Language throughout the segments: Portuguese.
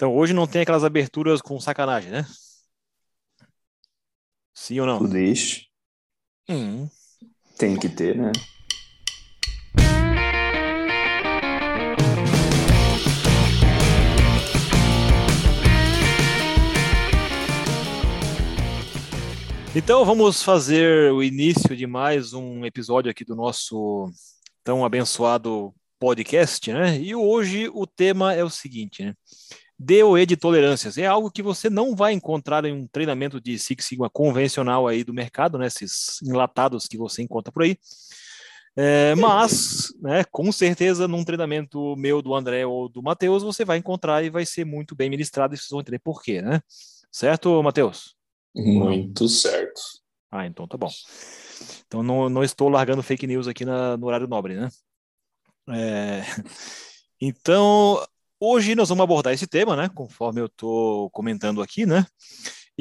Então hoje não tem aquelas aberturas com sacanagem, né? Sim ou não? Tu deixa. Hum. Tem que ter, né? Então vamos fazer o início de mais um episódio aqui do nosso tão abençoado podcast, né? E hoje o tema é o seguinte, né? DOE de tolerâncias é algo que você não vai encontrar em um treinamento de Six Sigma convencional aí do mercado, né? Esses enlatados que você encontra por aí. É, mas, né, com certeza, num treinamento meu, do André ou do Matheus, você vai encontrar e vai ser muito bem ministrado e vocês vão entender por quê, né? Certo, Matheus? Muito certo. Ah, então tá bom. Então não, não estou largando fake news aqui na, no horário nobre, né? É, então, hoje nós vamos abordar esse tema, né? Conforme eu estou comentando aqui, né?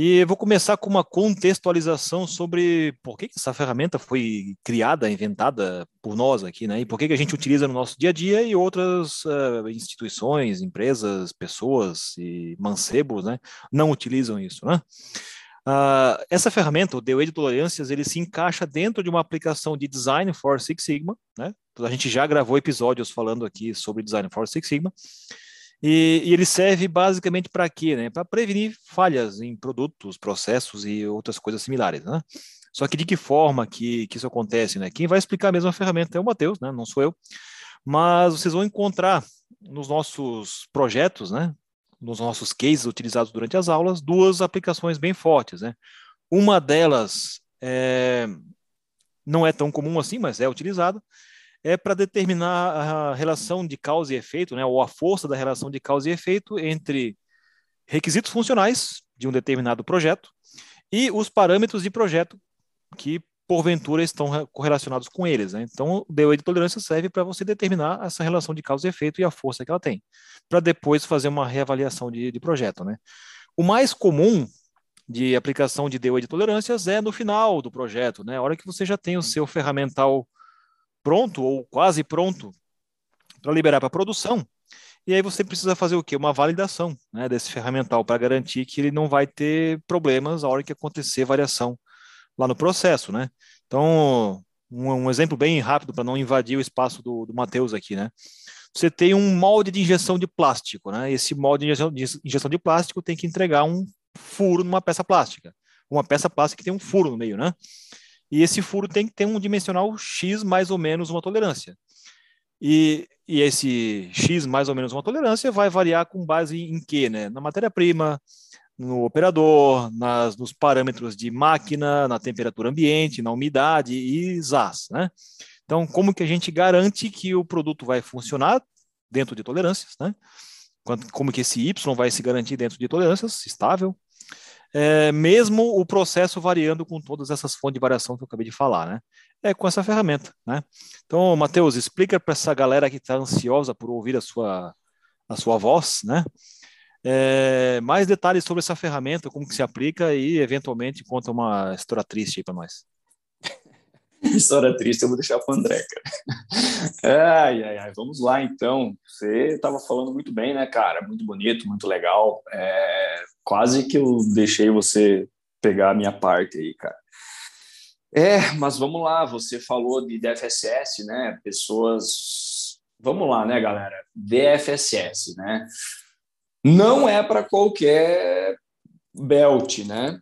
E vou começar com uma contextualização sobre por que essa ferramenta foi criada, inventada por nós aqui, né? E por que a gente utiliza no nosso dia a dia e outras uh, instituições, empresas, pessoas e mancebos, né? Não utilizam isso, né? Uh, essa ferramenta, o DOE de tolerâncias, ele se encaixa dentro de uma aplicação de Design for Six Sigma, né? A gente já gravou episódios falando aqui sobre Design for Six Sigma. E, e ele serve basicamente para quê? Né? Para prevenir falhas em produtos, processos e outras coisas similares. Né? Só que de que forma que, que isso acontece? Né? Quem vai explicar a mesma ferramenta é o Matheus, né? não sou eu. Mas vocês vão encontrar nos nossos projetos, né? nos nossos cases utilizados durante as aulas, duas aplicações bem fortes. Né? Uma delas é, não é tão comum assim, mas é utilizada, é para determinar a relação de causa e efeito, né, ou a força da relação de causa e efeito entre requisitos funcionais de um determinado projeto e os parâmetros de projeto que porventura estão correlacionados com eles. Né? Então, o DOE de tolerância serve para você determinar essa relação de causa e efeito e a força que ela tem, para depois fazer uma reavaliação de, de projeto. Né? O mais comum de aplicação de DOE de tolerâncias é no final do projeto, né? a hora que você já tem o seu ferramental pronto ou quase pronto para liberar para produção. E aí você precisa fazer o quê? Uma validação né, desse ferramental para garantir que ele não vai ter problemas a hora que acontecer variação lá no processo, né? Então, um, um exemplo bem rápido para não invadir o espaço do, do Matheus aqui, né? Você tem um molde de injeção de plástico, né? Esse molde de injeção, de injeção de plástico tem que entregar um furo numa peça plástica. Uma peça plástica que tem um furo no meio, né? E esse furo tem que ter um dimensional X mais ou menos uma tolerância. E, e esse X mais ou menos uma tolerância vai variar com base em quê? Né? Na matéria-prima, no operador, nas, nos parâmetros de máquina, na temperatura ambiente, na umidade e ZAS. Né? Então, como que a gente garante que o produto vai funcionar dentro de tolerâncias? Né? Como que esse Y vai se garantir dentro de tolerâncias, estável? É, mesmo o processo variando com todas essas fontes de variação que eu acabei de falar, né? É com essa ferramenta, né? Então, Matheus, explica para essa galera que está ansiosa por ouvir a sua, a sua voz, né? É, mais detalhes sobre essa ferramenta, como que se aplica e, eventualmente, conta uma história triste para nós. História triste eu vou deixar para o André, cara. Ai, ai, ai, vamos lá então. Você estava falando muito bem, né, cara? Muito bonito, muito legal. É, quase que eu deixei você pegar a minha parte aí, cara. É, mas vamos lá. Você falou de DFSS, né? Pessoas. Vamos lá, né, galera? DFSS, né? não é para qualquer belt, né?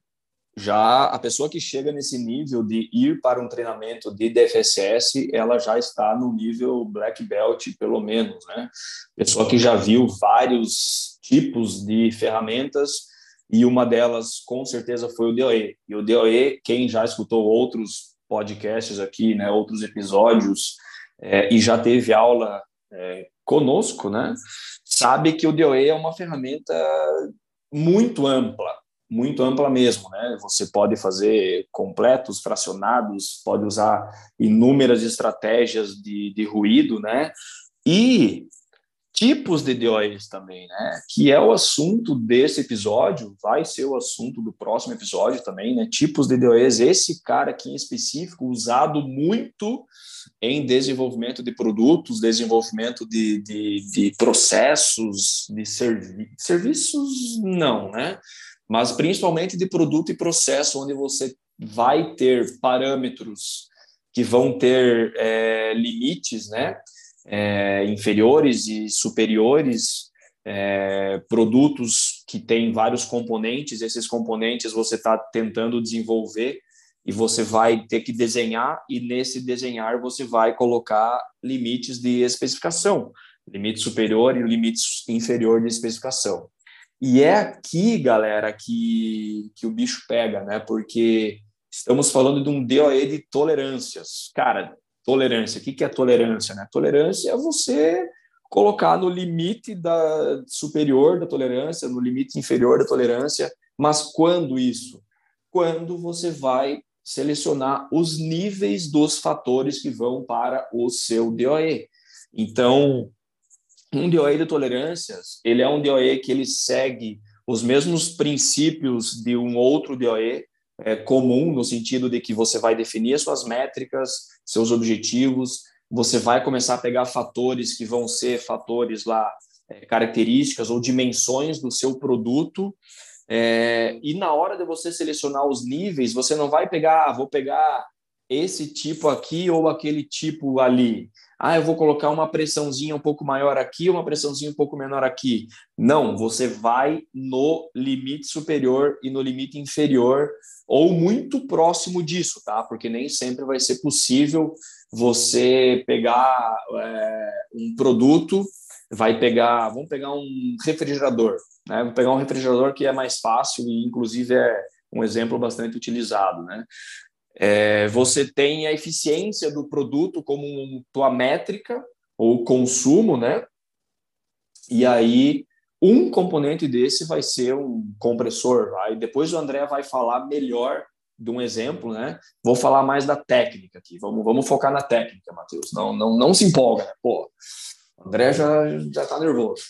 Já a pessoa que chega nesse nível de ir para um treinamento de DFSS, ela já está no nível black belt, pelo menos, né? Pessoa que já viu vários tipos de ferramentas e uma delas, com certeza, foi o DOE. E o DOE, quem já escutou outros podcasts aqui, né, outros episódios, é, e já teve aula é, conosco, né, sabe que o DOE é uma ferramenta muito ampla, muito ampla mesmo, né? Você pode fazer completos, fracionados, pode usar inúmeras estratégias de, de ruído, né? E tipos de DOEs também, né? Que é o assunto desse episódio, vai ser o assunto do próximo episódio também, né? Tipos de DOEs, esse cara aqui em específico, usado muito em desenvolvimento de produtos, desenvolvimento de, de, de processos, de servi serviços, não, né? Mas principalmente de produto e processo, onde você vai ter parâmetros que vão ter é, limites, né? É, inferiores e superiores, é, produtos que têm vários componentes, esses componentes você está tentando desenvolver e você vai ter que desenhar, e nesse desenhar você vai colocar limites de especificação, limite superior e limite inferior de especificação. E é aqui, galera, que, que o bicho pega, né? Porque estamos falando de um DOE de tolerâncias. Cara, Tolerância. O que é tolerância? Né? Tolerância é você colocar no limite da superior da tolerância, no limite inferior da tolerância. Mas quando isso? Quando você vai selecionar os níveis dos fatores que vão para o seu DOE. Então, um DOE de tolerâncias, ele é um DOE que ele segue os mesmos princípios de um outro DOE, é, comum, no sentido de que você vai definir as suas métricas, seus objetivos, você vai começar a pegar fatores que vão ser fatores lá, é, características ou dimensões do seu produto, é, e na hora de você selecionar os níveis, você não vai pegar, ah, vou pegar esse tipo aqui ou aquele tipo ali. Ah, eu vou colocar uma pressãozinha um pouco maior aqui, uma pressãozinha um pouco menor aqui. Não, você vai no limite superior e no limite inferior ou muito próximo disso, tá? Porque nem sempre vai ser possível você pegar é, um produto, vai pegar, vamos pegar um refrigerador, né? Vou pegar um refrigerador que é mais fácil e inclusive é um exemplo bastante utilizado, né? É, você tem a eficiência do produto como tua métrica ou consumo, né? E aí um componente desse vai ser um compressor. Aí depois o André vai falar melhor de um exemplo, né? Vou falar mais da técnica aqui. Vamos, vamos focar na técnica, Matheus. Não, não, não se empolga, né? Pô, o André já já está nervoso.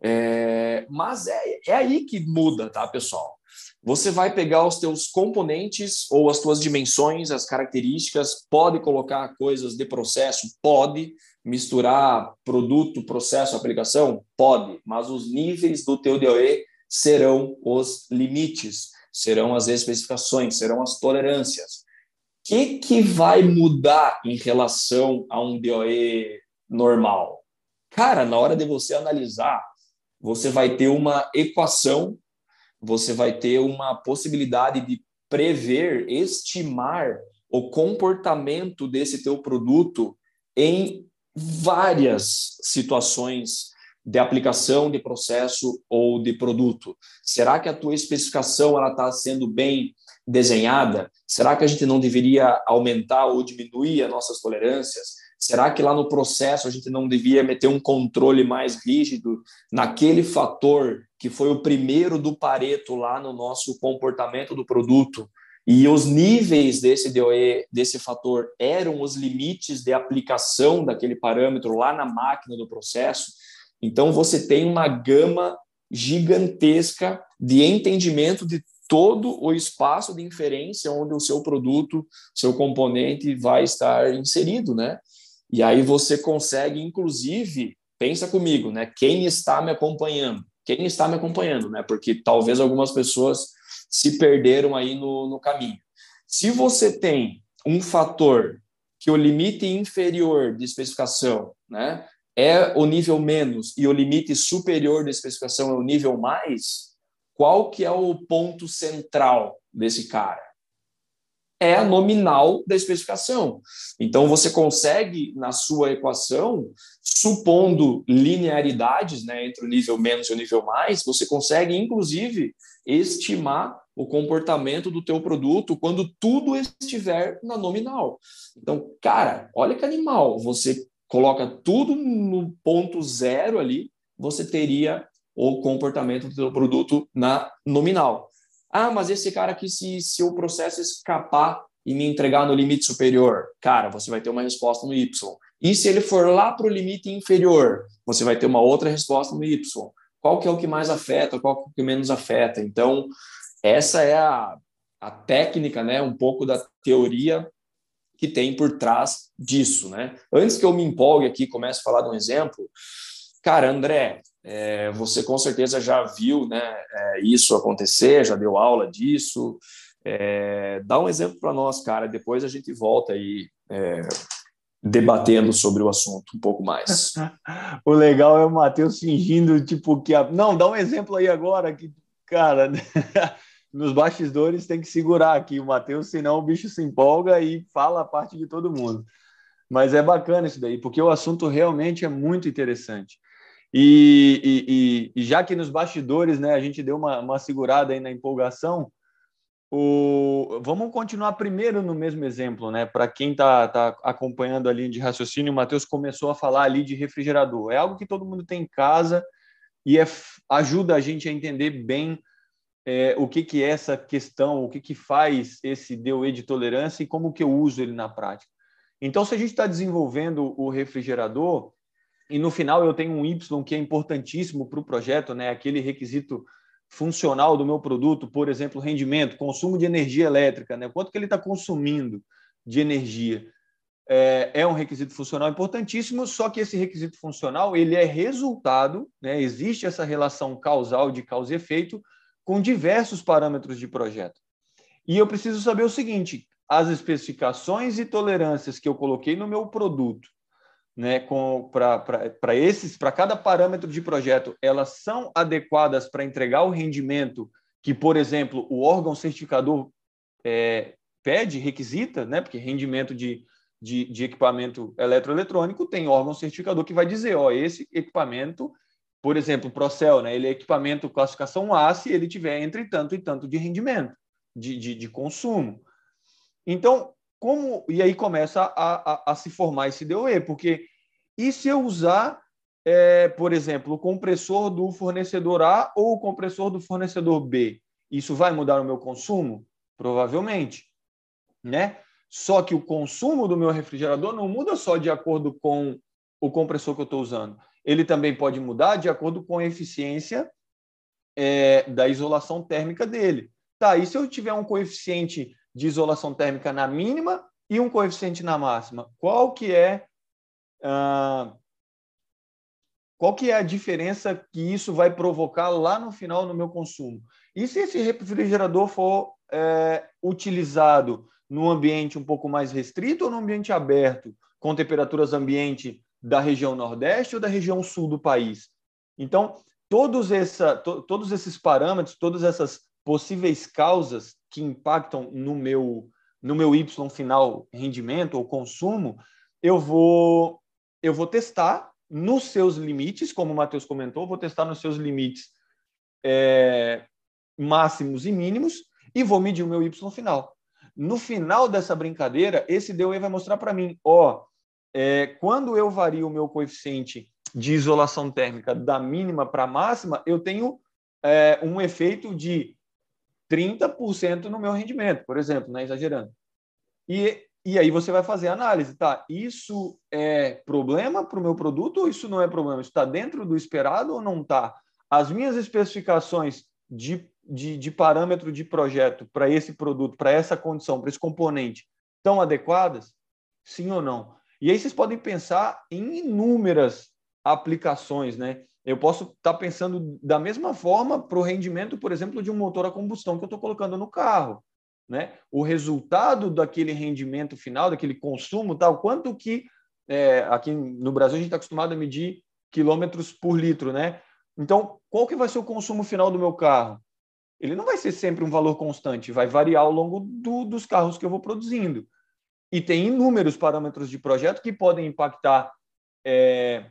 É, mas é, é aí que muda, tá, pessoal? Você vai pegar os teus componentes ou as tuas dimensões, as características, pode colocar coisas de processo, pode misturar produto, processo, aplicação, pode, mas os níveis do teu DOE serão os limites, serão as especificações, serão as tolerâncias. O que, que vai mudar em relação a um DOE normal? Cara, na hora de você analisar, você vai ter uma equação você vai ter uma possibilidade de prever, estimar o comportamento desse teu produto em várias situações de aplicação de processo ou de produto. Será que a tua especificação ela está sendo bem desenhada? Será que a gente não deveria aumentar ou diminuir as nossas tolerâncias? Será que lá no processo a gente não devia meter um controle mais rígido naquele fator que foi o primeiro do Pareto lá no nosso comportamento do produto? E os níveis desse DOE, desse fator, eram os limites de aplicação daquele parâmetro lá na máquina do processo. Então, você tem uma gama gigantesca de entendimento de todo o espaço de inferência onde o seu produto, seu componente vai estar inserido, né? E aí você consegue, inclusive, pensa comigo, né? Quem está me acompanhando? Quem está me acompanhando, né? Porque talvez algumas pessoas se perderam aí no, no caminho. Se você tem um fator que o limite inferior de especificação, né, é o nível menos e o limite superior de especificação é o nível mais, qual que é o ponto central desse cara? É a nominal da especificação. Então, você consegue, na sua equação, supondo linearidades né, entre o nível menos e o nível mais, você consegue, inclusive, estimar o comportamento do teu produto quando tudo estiver na nominal. Então, cara, olha que animal. Você coloca tudo no ponto zero ali, você teria o comportamento do teu produto na nominal. Ah, mas esse cara aqui, se, se o processo escapar e me entregar no limite superior, cara, você vai ter uma resposta no Y. E se ele for lá para o limite inferior, você vai ter uma outra resposta no Y. Qual que é o que mais afeta, qual que é o que menos afeta? Então, essa é a, a técnica, né, um pouco da teoria que tem por trás disso, né? Antes que eu me empolgue aqui, comece a falar de um exemplo, cara, André, é, você com certeza já viu, né, é, isso acontecer, já deu aula disso. É, dá um exemplo para nós, cara. Depois a gente volta aí é, debatendo sobre o assunto um pouco mais. o legal é o Matheus fingindo tipo que a... não, dá um exemplo aí agora que cara nos bastidores tem que segurar aqui o Matheus, senão o bicho se empolga e fala a parte de todo mundo. Mas é bacana isso daí, porque o assunto realmente é muito interessante. E, e, e já que nos bastidores né, a gente deu uma, uma segurada aí na empolgação, o... vamos continuar primeiro no mesmo exemplo, né? Para quem está tá acompanhando a linha de raciocínio, o Matheus começou a falar ali de refrigerador. É algo que todo mundo tem em casa e é, ajuda a gente a entender bem é, o que, que é essa questão, o que, que faz esse DOE de tolerância e como que eu uso ele na prática. Então, se a gente está desenvolvendo o refrigerador e no final eu tenho um Y que é importantíssimo para o projeto, né? aquele requisito funcional do meu produto, por exemplo, rendimento, consumo de energia elétrica, né? quanto que ele está consumindo de energia. É, é, um requisito funcional importantíssimo, só que esse requisito funcional ele é resultado, né? existe essa relação causal de causa e efeito com diversos parâmetros de projeto. E eu preciso saber o seguinte: as especificações e tolerâncias que eu coloquei no meu produto, né, para esses, para cada parâmetro de projeto, elas são adequadas para entregar o rendimento que, por exemplo, o órgão certificador é, pede, requisita, né, porque rendimento de, de, de equipamento eletroeletrônico tem órgão certificador que vai dizer, ó, esse equipamento por exemplo, o Procel, né, ele é equipamento classificação A se ele tiver entre tanto e tanto de rendimento, de, de, de consumo. Então, como. E aí começa a, a, a, se formar esse DOE, porque e se eu usar, é, por exemplo, o compressor do fornecedor A ou o compressor do fornecedor B? Isso vai mudar o meu consumo? Provavelmente. Né? Só que o consumo do meu refrigerador não muda só de acordo com o compressor que eu estou usando ele também pode mudar de acordo com a eficiência é, da isolação térmica dele. Tá, e se eu tiver um coeficiente de isolação térmica na mínima e um coeficiente na máxima, qual que é ah, qual que é a diferença que isso vai provocar lá no final no meu consumo? E se esse refrigerador for é, utilizado num ambiente um pouco mais restrito ou num ambiente aberto, com temperaturas ambiente da região Nordeste ou da região Sul do país. Então, todos, essa, to, todos esses parâmetros, todas essas possíveis causas que impactam no meu, no meu Y final rendimento ou consumo, eu vou, eu vou testar nos seus limites, como o Matheus comentou, vou testar nos seus limites é, máximos e mínimos e vou medir o meu Y final. No final dessa brincadeira, esse DOE vai mostrar para mim, ó, é, quando eu vario o meu coeficiente de isolação térmica da mínima para a máxima, eu tenho é, um efeito de 30% no meu rendimento, por exemplo, né, exagerando. E, e aí você vai fazer a análise, tá? Isso é problema para o meu produto ou isso não é problema? Isso está dentro do esperado ou não está? As minhas especificações de, de, de parâmetro de projeto para esse produto, para essa condição, para esse componente, estão adequadas? Sim ou não? E aí vocês podem pensar em inúmeras aplicações, né? Eu posso estar tá pensando da mesma forma para o rendimento, por exemplo, de um motor a combustão que eu estou colocando no carro. Né? O resultado daquele rendimento final, daquele consumo, tal, quanto que é, aqui no Brasil a gente está acostumado a medir quilômetros por litro, né? Então, qual que vai ser o consumo final do meu carro? Ele não vai ser sempre um valor constante, vai variar ao longo do, dos carros que eu vou produzindo. E tem inúmeros parâmetros de projeto que podem impactar é,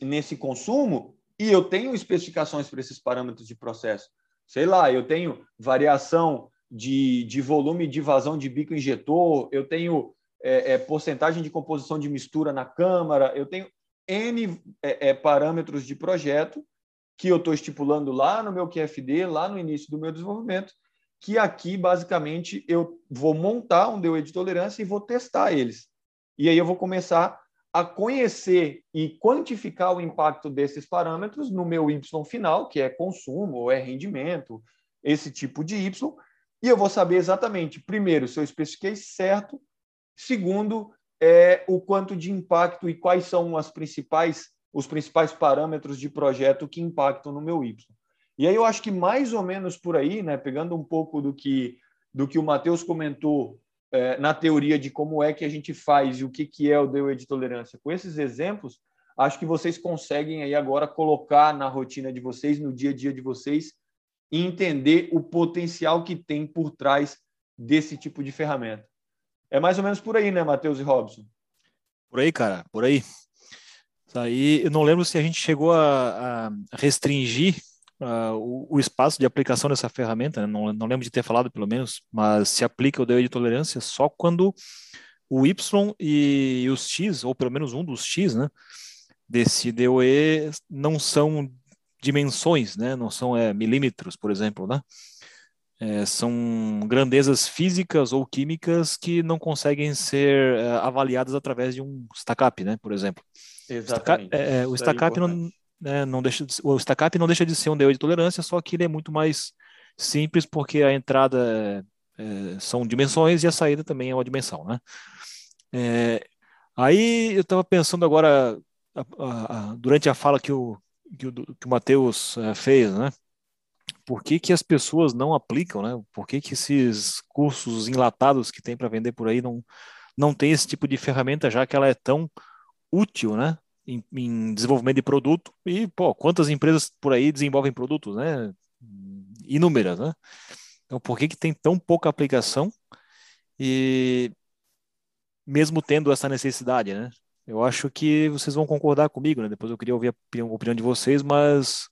nesse consumo, e eu tenho especificações para esses parâmetros de processo. Sei lá, eu tenho variação de, de volume de vazão de bico injetor, eu tenho é, é, porcentagem de composição de mistura na câmara, eu tenho N é, é, parâmetros de projeto que eu estou estipulando lá no meu QFD, lá no início do meu desenvolvimento, que aqui, basicamente, eu vou montar um DOE de tolerância e vou testar eles. E aí eu vou começar a conhecer e quantificar o impacto desses parâmetros no meu Y final, que é consumo ou é rendimento, esse tipo de Y, e eu vou saber exatamente, primeiro, se eu especifiquei certo, segundo, é, o quanto de impacto e quais são as principais, os principais parâmetros de projeto que impactam no meu Y. E aí eu acho que mais ou menos por aí, né, pegando um pouco do que, do que o Matheus comentou na teoria de como é que a gente faz e o que, que é o DOE de tolerância, com esses exemplos, acho que vocês conseguem aí agora colocar na rotina de vocês, no dia a dia de vocês, e entender o potencial que tem por trás desse tipo de ferramenta. É mais ou menos por aí, né, Matheus e Robson? Por aí, cara, por aí. Aí eu não lembro se a gente chegou a, a restringir uh, o, o, espaço de aplicação dessa ferramenta, né? não, não lembro de ter falado pelo menos, mas se aplica o DOE de tolerância só quando o Y e os X, ou pelo menos um dos X, né, desse DOE não são dimensões, né, não são é, milímetros, por exemplo, né, é, são grandezas físicas ou químicas que não conseguem ser é, avaliadas através de um stack-up, né, por exemplo. Exatamente. É, é, o stack-up não, né, não deixa de, o stack-up não deixa de ser um DO de tolerância, só que ele é muito mais simples porque a entrada é, são dimensões e a saída também é uma dimensão, né? É, aí eu estava pensando agora a, a, a, durante a fala que o que o, que o Matheus é, fez, né? Por que, que as pessoas não aplicam, né? Por que, que esses cursos enlatados que tem para vender por aí não, não tem esse tipo de ferramenta, já que ela é tão útil, né? Em, em, desenvolvimento de produto e, pô, quantas empresas por aí desenvolvem produtos, né? Inúmeras, né? Então, por que, que tem tão pouca aplicação e mesmo tendo essa necessidade, né? Eu acho que vocês vão concordar comigo, né? Depois eu queria ouvir a opinião, a opinião de vocês, mas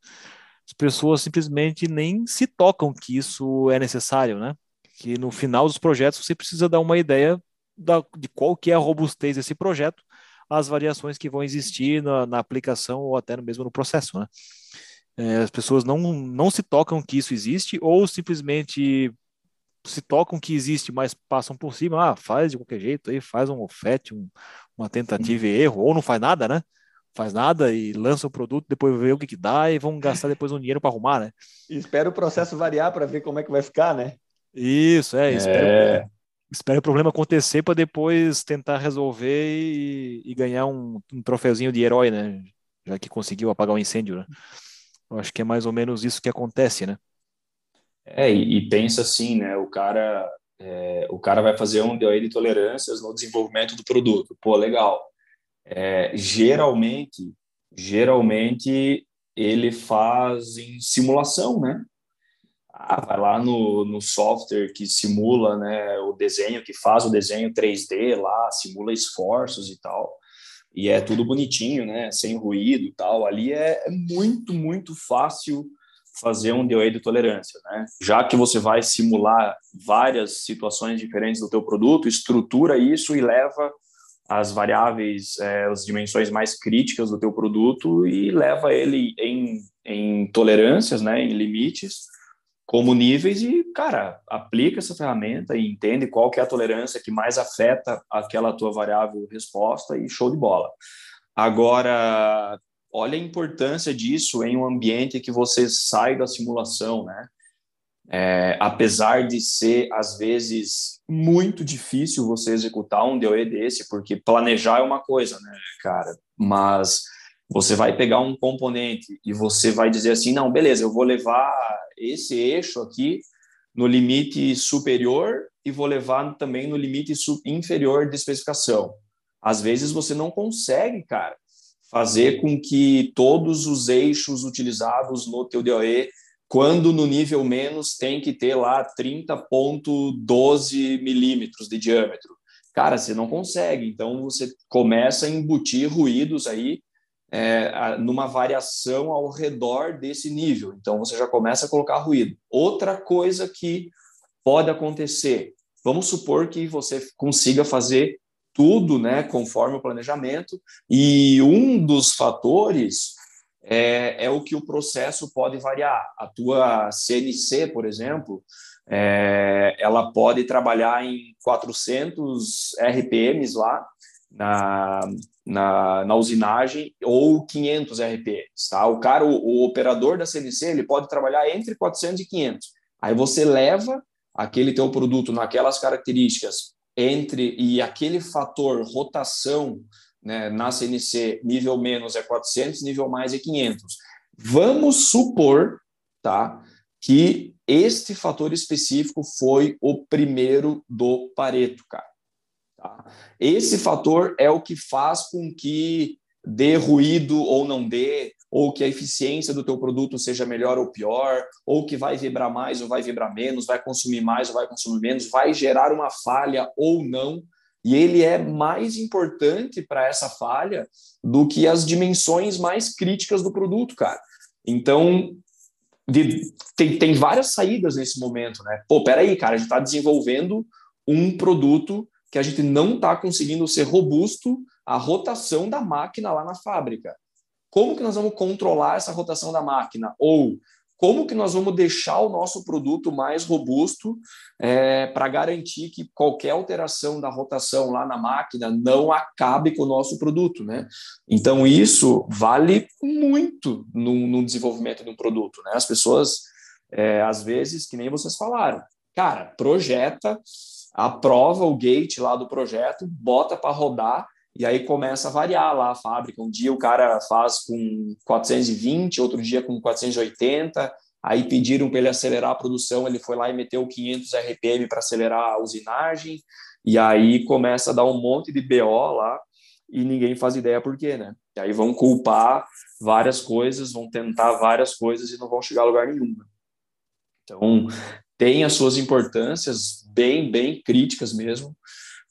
as pessoas simplesmente nem se tocam que isso é necessário, né? Que no final dos projetos você precisa dar uma ideia da, de qual que é a robustez desse projeto as variações que vão existir na, na aplicação ou até mesmo no processo, né? É, as pessoas não, não se tocam que isso existe ou simplesmente se tocam que existe, mas passam por cima, ah, faz de qualquer jeito aí, faz um ofete, um, uma tentativa e erro, ou não faz nada, né? Faz nada e lança o produto, depois vê o que, que dá e vão gastar depois um dinheiro para arrumar, né? E espera o processo variar para ver como é que vai ficar, né? Isso, é, é espera o problema acontecer para depois tentar resolver e, e ganhar um, um, troféuzinho de herói, né? Já que conseguiu apagar o um incêndio, né? Eu acho que é mais ou menos isso que acontece, né? É, e, e pensa assim, né? O cara, é, o cara vai fazer um DOE de tolerâncias no desenvolvimento do produto. Pô, legal. É, geralmente, geralmente ele faz em simulação, né? Ah, vai lá no, no software que simula né, o desenho, que faz o desenho 3D lá, simula esforços e tal. E é tudo bonitinho, né? Sem ruído e tal. Ali é, é muito, muito fácil fazer um DOE de tolerância, né? Já que você vai simular várias situações diferentes do teu produto, estrutura isso e leva as variáveis, é, as dimensões mais críticas do teu produto e leva ele em, em tolerâncias, né, em limites, como níveis e, cara, aplica essa ferramenta e entende qual que é a tolerância que mais afeta aquela tua variável resposta e show de bola. Agora, olha a importância disso em um ambiente que você sai da simulação, né? É, apesar de ser, às vezes, muito difícil você executar um DOE desse, porque planejar é uma coisa, né, cara? Mas você vai pegar um componente e você vai dizer assim, não, beleza, eu vou levar esse eixo aqui no limite superior e vou levar também no limite inferior de especificação. Às vezes você não consegue, cara, fazer com que todos os eixos utilizados no teu DOE, quando no nível menos tem que ter lá 30.12 milímetros de diâmetro. Cara, você não consegue. Então você começa a embutir ruídos aí é, numa variação ao redor desse nível. Então, você já começa a colocar ruído. Outra coisa que pode acontecer, vamos supor que você consiga fazer tudo né, conforme o planejamento, e um dos fatores é, é o que o processo pode variar. A tua CNC, por exemplo, é, ela pode trabalhar em 400 RPMs lá, na, na, na, usinagem ou 500 RPMs, tá? O cara, o, o, operador da CNC, ele pode trabalhar entre 400 e 500. Aí você leva aquele teu produto naquelas características entre e aquele fator rotação né, na CNC nível menos é 400, nível mais é 500. Vamos supor, tá, que este fator específico foi o primeiro do Pareto, cara. Tá? Esse fator é o que faz com que dê ruído ou não dê, ou que a eficiência do teu produto seja melhor ou pior, ou que vai vibrar mais ou vai vibrar menos, vai consumir mais ou vai consumir menos, vai gerar uma falha ou não. E ele é mais importante para essa falha do que as dimensões mais críticas do produto, cara. Então, de, tem, tem várias saídas nesse momento, né? Pô, peraí, cara, a gente está desenvolvendo um produto que a gente não está conseguindo ser robusto à rotação da máquina lá na fábrica. Como que nós vamos controlar essa rotação da máquina? Ou como que nós vamos deixar o nosso produto mais robusto é, para garantir que qualquer alteração da rotação lá na máquina não acabe com o nosso produto, né? Então isso vale muito no, no desenvolvimento de um produto, né? As pessoas é, às vezes que nem vocês falaram, cara, projeta aprova o gate lá do projeto, bota para rodar e aí começa a variar lá a fábrica. Um dia o cara faz com 420, outro dia com 480. Aí pediram para ele acelerar a produção, ele foi lá e meteu 500 RPM para acelerar a usinagem. E aí começa a dar um monte de BO lá e ninguém faz ideia por quê, né? E aí vão culpar várias coisas, vão tentar várias coisas e não vão chegar a lugar nenhum. Né? Então, tem as suas importâncias bem, bem críticas mesmo.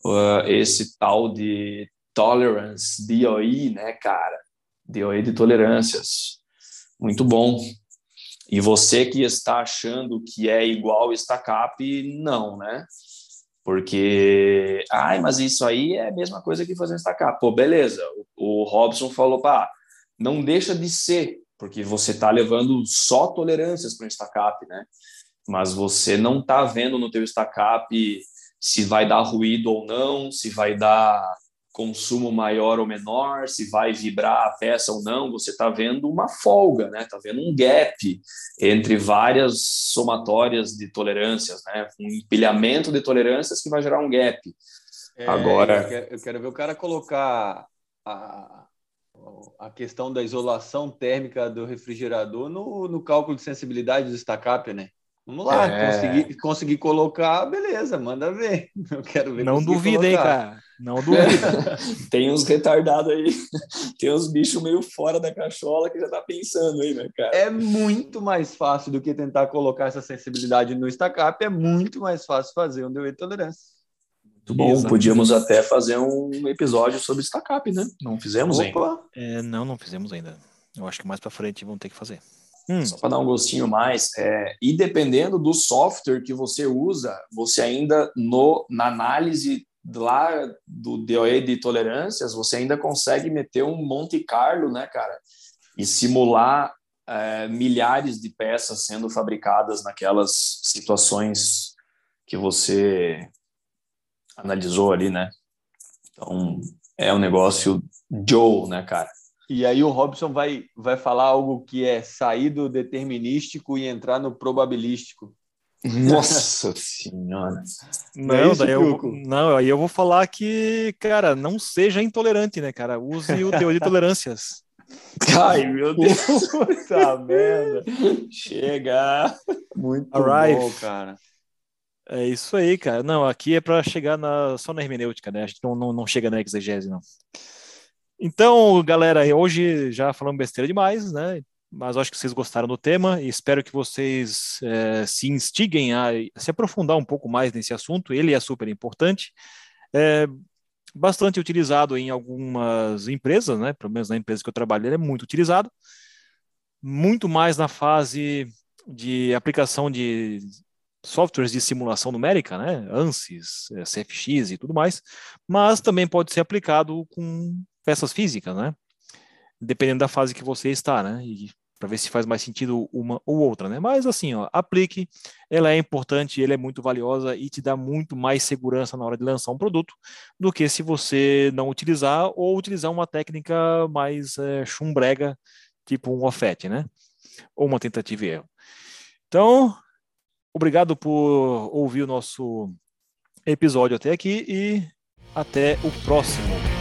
Uh, esse tal de tolerance, DOI, né, cara? DOI de tolerâncias. Muito bom. E você que está achando que é igual Stacap, não, né? Porque, ai, mas isso aí é a mesma coisa que fazer um Stacap. Pô, beleza. O, o Robson falou, pá, não deixa de ser, porque você está levando só tolerâncias para o Stacap, né? Mas você não está vendo no teu stack-up se vai dar ruído ou não, se vai dar consumo maior ou menor, se vai vibrar a peça ou não, você está vendo uma folga, né? Está vendo um gap entre várias somatórias de tolerâncias, né? Um empilhamento de tolerâncias que vai gerar um gap. É, Agora, eu quero, eu quero, ver o cara colocar a, a questão da isolação térmica do refrigerador no, no cálculo de sensibilidade do stack-up, né? Vamos lá, é... conseguir, conseguir colocar, beleza, manda ver. Eu quero ver. Não duvida, hein, cara. Não duvida. Tem uns retardados aí, tem uns bichos meio fora da cachola que já tá pensando aí, né, cara? É muito mais fácil do que tentar colocar essa sensibilidade no stack-up, é muito mais fácil fazer um delay tolerância. Muito bom, Exatamente. podíamos até fazer um episódio sobre stack-up, né? Não fizemos Opa. ainda. É, não, não fizemos ainda. Eu acho que mais para frente vão ter que fazer. Hum. Só para dar um gostinho mais. É, e dependendo do software que você usa, você ainda no, na análise lá do DOE de tolerâncias, você ainda consegue meter um Monte Carlo, né, cara? E simular é, milhares de peças sendo fabricadas naquelas situações que você analisou ali, né? Então, é um negócio Joe, né, cara? E aí o Robson vai, vai falar algo que é sair do determinístico e entrar no probabilístico. Nossa senhora. Não, é isso, daí eu, não, aí eu vou falar que, cara, não seja intolerante, né, cara? Use o teu de tolerâncias. Ai, meu Deus. Puta merda. Chega. Muito Arrive. bom, cara. É isso aí, cara. Não, aqui é para chegar na, só na hermenêutica, né? A gente não, não, não chega na exegese, não. Então, galera, hoje já falamos besteira demais, né? Mas acho que vocês gostaram do tema e espero que vocês é, se instiguem a, se aprofundar um pouco mais nesse assunto. Ele é super importante, é bastante utilizado em algumas empresas, né? Pelo menos na empresa que eu trabalho, ele é muito utilizado, muito mais na fase de aplicação de softwares de simulação numérica, né? ANSYS, é, CFX e tudo mais, mas também pode ser aplicado com peças físicas, né? Dependendo da fase que você está, né? Para ver se faz mais sentido uma ou outra, né? Mas assim, ó, aplique, ela é importante, ela é muito valiosa e te dá muito mais segurança na hora de lançar um produto do que se você não utilizar ou utilizar uma técnica mais é, chumbrega, tipo um offet, né? Ou uma tentativa e erro. Então, obrigado por ouvir o nosso episódio até aqui e até o próximo.